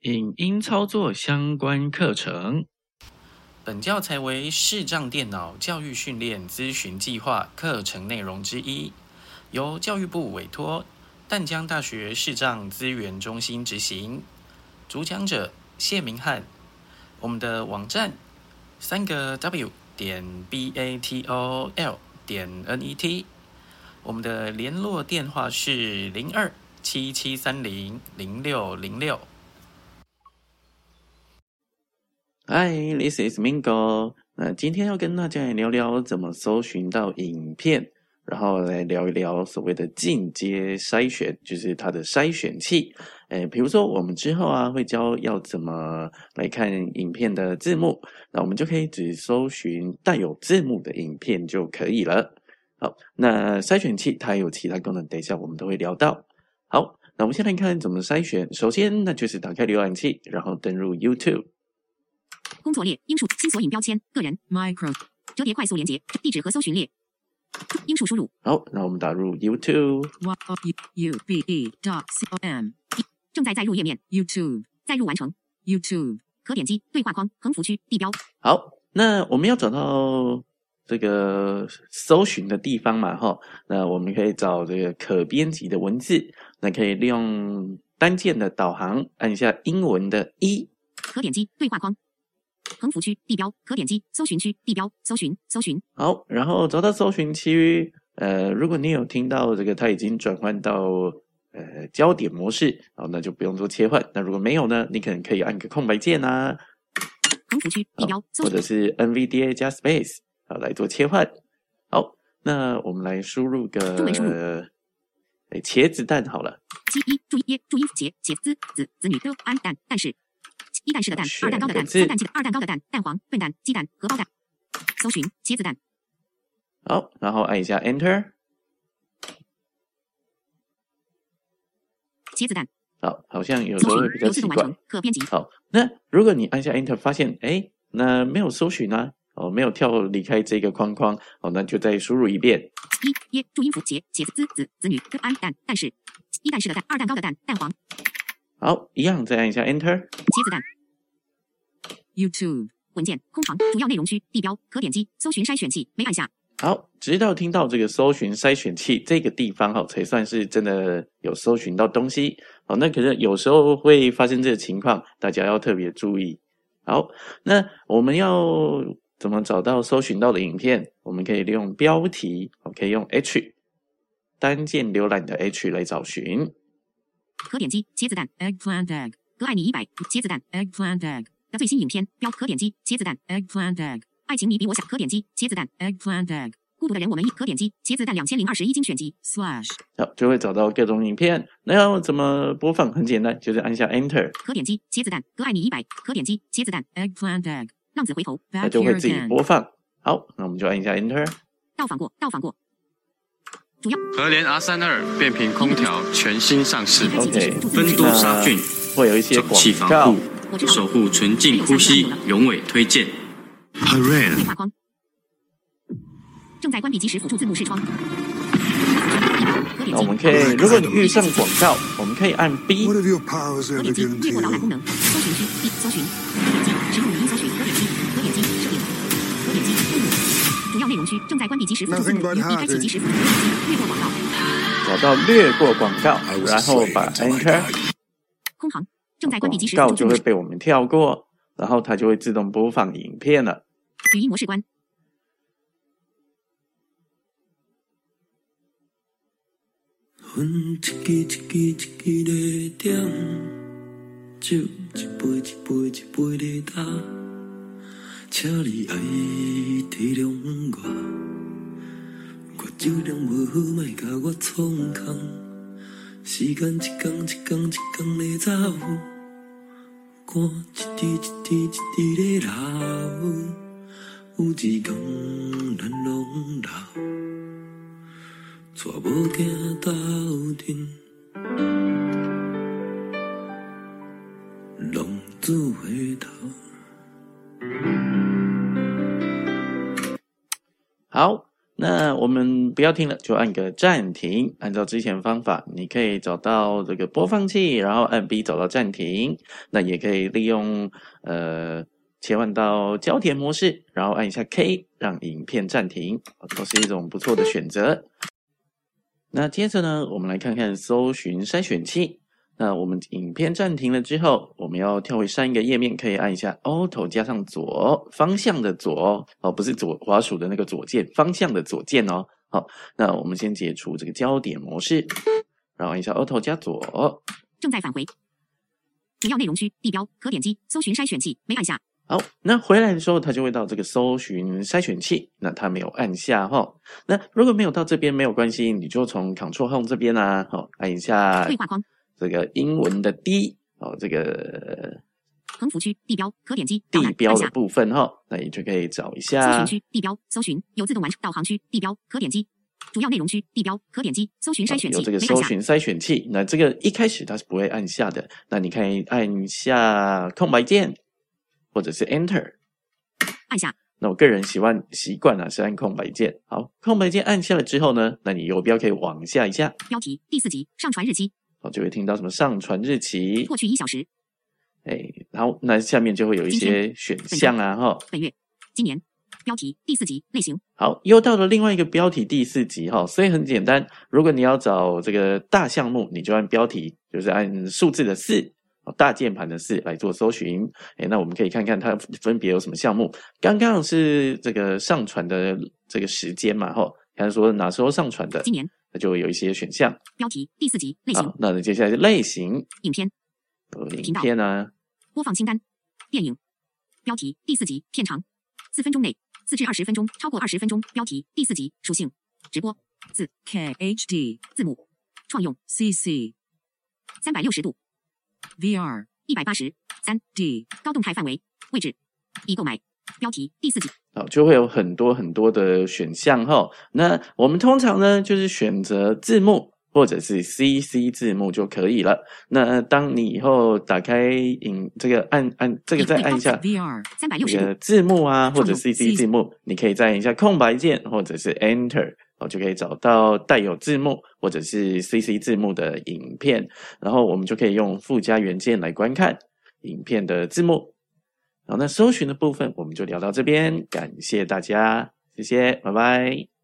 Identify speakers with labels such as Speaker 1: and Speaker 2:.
Speaker 1: 影音操作相关课程。本教材为视障电脑教育训练咨询计划课程内容之一，由教育部委托淡江大学视障资源中心执行。主讲者谢明翰。我们的网站三个 W 点 B A T O L 点 N E T。我们的联络电话是零二七七三零零六零六。Hi，this is Mingo。那今天要跟大家来聊聊怎么搜寻到影片，然后来聊一聊所谓的进阶筛选，就是它的筛选器。诶，比如说我们之后啊会教要怎么来看影片的字幕，那我们就可以只搜寻带有字幕的影片就可以了。好，那筛选器它有其他功能，等一下我们都会聊到。好，那我们先来看怎么筛选。首先，那就是打开浏览器，然后登入 YouTube。
Speaker 2: 工作列，英数新索引标签，个人，micro，折叠快速连接，地址和搜寻列，英数输入。
Speaker 1: 好，那我们打入 YouTube。
Speaker 2: U B E dot C O M，正在载入页面，YouTube，载入完成，YouTube，可点击对话框横幅区地标。
Speaker 1: 好，那我们要找到这个搜寻的地方嘛？哈，那我们可以找这个可编辑的文字，那可以利用单键的导航，按一下英文的一，
Speaker 2: 可点击对话框。横幅区地标可点击搜寻区地标搜寻搜寻
Speaker 1: 好，然后找到搜寻区，呃，如果你有听到这个，它已经转换到呃焦点模式，好，那就不用做切换。那如果没有呢，你可能可以按个空白键啊，
Speaker 2: 横幅区地标，
Speaker 1: 或者是 NVDA 加 Space 好来做切换。好，那我们来输入个哎茄子蛋好了，
Speaker 2: 七一注音注意茄茄子子子女的安蛋但是。一蛋式的蛋，二蛋糕的蛋，三蛋鸡的二蛋糕的蛋，蛋黄笨蛋鸡蛋荷包蛋。搜寻茄子蛋。
Speaker 1: 好，然后按一下 Enter。
Speaker 2: 茄子蛋。
Speaker 1: 好，好像有时候会比较奇怪。
Speaker 2: 可编辑。
Speaker 1: 好，那如果你按下 Enter，发现哎，那没有搜寻呢？哦，没有跳离开这个框框。哦，那就再输入一遍。
Speaker 2: 一耶注音符茄茄子子子子女的安蛋，但是一蛋式的蛋，二蛋糕的蛋，蛋黄。
Speaker 1: 好，一样，再按一下 Enter。
Speaker 2: 茄子蛋。YouTube 文件空房主要内容区地标可点击搜寻筛选器没按下。
Speaker 1: 好，直到听到这个搜寻筛选器这个地方哈，才算是真的有搜寻到东西。好，那可是有时候会发生这个情况，大家要特别注意。好，那我们要怎么找到搜寻到的影片？我们可以利用标题，可以用 H 单键浏览的 H 来找寻。
Speaker 2: 可点击茄子蛋 eggplant egg 哥爱你一百茄子蛋 eggplant egg。的最新影片标可点击茄子蛋。Eggplant egg 爱情你比我想可点击茄子蛋。Eggplant egg 孤独的人我们一可点击茄子蛋两千零二十一精选集。Slash
Speaker 1: 好就会找到各种影片。那要怎么播放？很简单就是按下 enter
Speaker 2: 可点击茄子蛋哥爱你一百可点击茄子蛋。Eggplant egg 浪子回头
Speaker 1: 那就会自己播放。好那我们就按一下 enter
Speaker 2: 到访过到访过。主要
Speaker 3: 和联 R 三二变频空调全新上市。
Speaker 1: OK
Speaker 3: 分多杀菌。
Speaker 1: 会有一些广告
Speaker 3: 守护纯净呼吸，永伟推荐。
Speaker 2: 对话框。正在关闭即时辅助字幕视窗。
Speaker 1: 我们可以，如果你遇上广告，我们可以按 B。
Speaker 2: 可点击略过导览功能。搜寻区 B 搜寻。可点击使用语音搜寻。可点击可点击设定。可点击主要内容区正在关闭即时辅助字幕，已开启即时辅助。略过广告。
Speaker 1: 找到略过广告，然后把 Enter。
Speaker 2: 空行。正在关闭即时
Speaker 1: 广告就会被我们跳过，然后它就会自动播放影片了。
Speaker 2: 语音模式关。
Speaker 4: 分一支一支一支的点，酒一杯一杯一杯的打，请你爱体谅我，我酒量无好，莫甲我创空。时间一天一天一天的走，汗一滴一滴一滴的流，有一天咱拢老，带无惊斗阵，浪子回头。
Speaker 1: 好。那我们不要听了，就按个暂停。按照之前方法，你可以找到这个播放器，然后按 B 找到暂停。那也可以利用呃切换到焦点模式，然后按一下 K 让影片暂停，都是一种不错的选择。那接着呢，我们来看看搜寻筛选器。那我们影片暂停了之后，我们要跳回上一个页面，可以按一下 Alt 加上左方向的左哦，不是左滑鼠的那个左键，方向的左键哦。好，那我们先解除这个焦点模式，然后按一下 Alt 加左。
Speaker 2: 正在返回。主要内容区地标可点击搜寻筛选器，没按下。
Speaker 1: 好，那回来的时候，它就会到这个搜寻筛选器。那它没有按下哈。那如果没有到这边没有关系，你就从 Ctrl Home 这边啊，好按一下
Speaker 2: 对话框。
Speaker 1: 这个英文的 D 哦，这个
Speaker 2: 横幅区地标可点击
Speaker 1: 地标的部分哈，那你就可以找一下
Speaker 2: 搜寻区地标搜寻有自动完成导航区地标可点击主要内容区地标可点击搜寻筛选器
Speaker 1: 有这个搜寻筛选器，那这个一开始它是不会按下的，那你可以按下空白键或者是 Enter
Speaker 2: 按下。
Speaker 1: 那我个人习惯习惯啊是按空白键，好，空白键按下了之后呢，那你游标可以往下一下，
Speaker 2: 标题第四集上传日期。
Speaker 1: 就会听到什么上传日期，
Speaker 2: 过去一小时，
Speaker 1: 哎，然后那下面就会有一些选项啊，哈，
Speaker 2: 本月、今年，标题第四集类型，
Speaker 1: 好，又到了另外一个标题第四集哈，所以很简单，如果你要找这个大项目，你就按标题，就是按数字的四，大键盘的四来做搜寻，哎，那我们可以看看它分别有什么项目，刚刚是这个上传的这个时间嘛，哈，看说哪时候上传的，
Speaker 2: 今年。
Speaker 1: 就会有一些选项。
Speaker 2: 标题第四集类型。
Speaker 1: 那接下来是类型。
Speaker 2: 影片。
Speaker 1: 影片呢。
Speaker 2: 播放清单。电影。标题第四集片长。四分钟内。四至二十分钟。超过二十分钟。标题第四集属性。直播。字
Speaker 5: K H D
Speaker 2: 字母。创用
Speaker 5: C C。
Speaker 2: 三百六十度。
Speaker 5: V R
Speaker 2: 一百八十三
Speaker 5: D
Speaker 2: 高动态范围。位置。已购买。标题第四集。
Speaker 1: 好，就会有很多很多的选项哈。那我们通常呢，就是选择字幕或者是 CC 字幕就可以了。那当你以后打开影这个按按这个再按一下
Speaker 2: VR 三百六十
Speaker 1: 个字幕啊，或者 CC 字幕，你可以再按一下空白键或者是 Enter，哦，就可以找到带有字幕或者是 CC 字幕的影片，然后我们就可以用附加元件来观看影片的字幕。好，那搜寻的部分我们就聊到这边，感谢大家，谢谢，拜拜。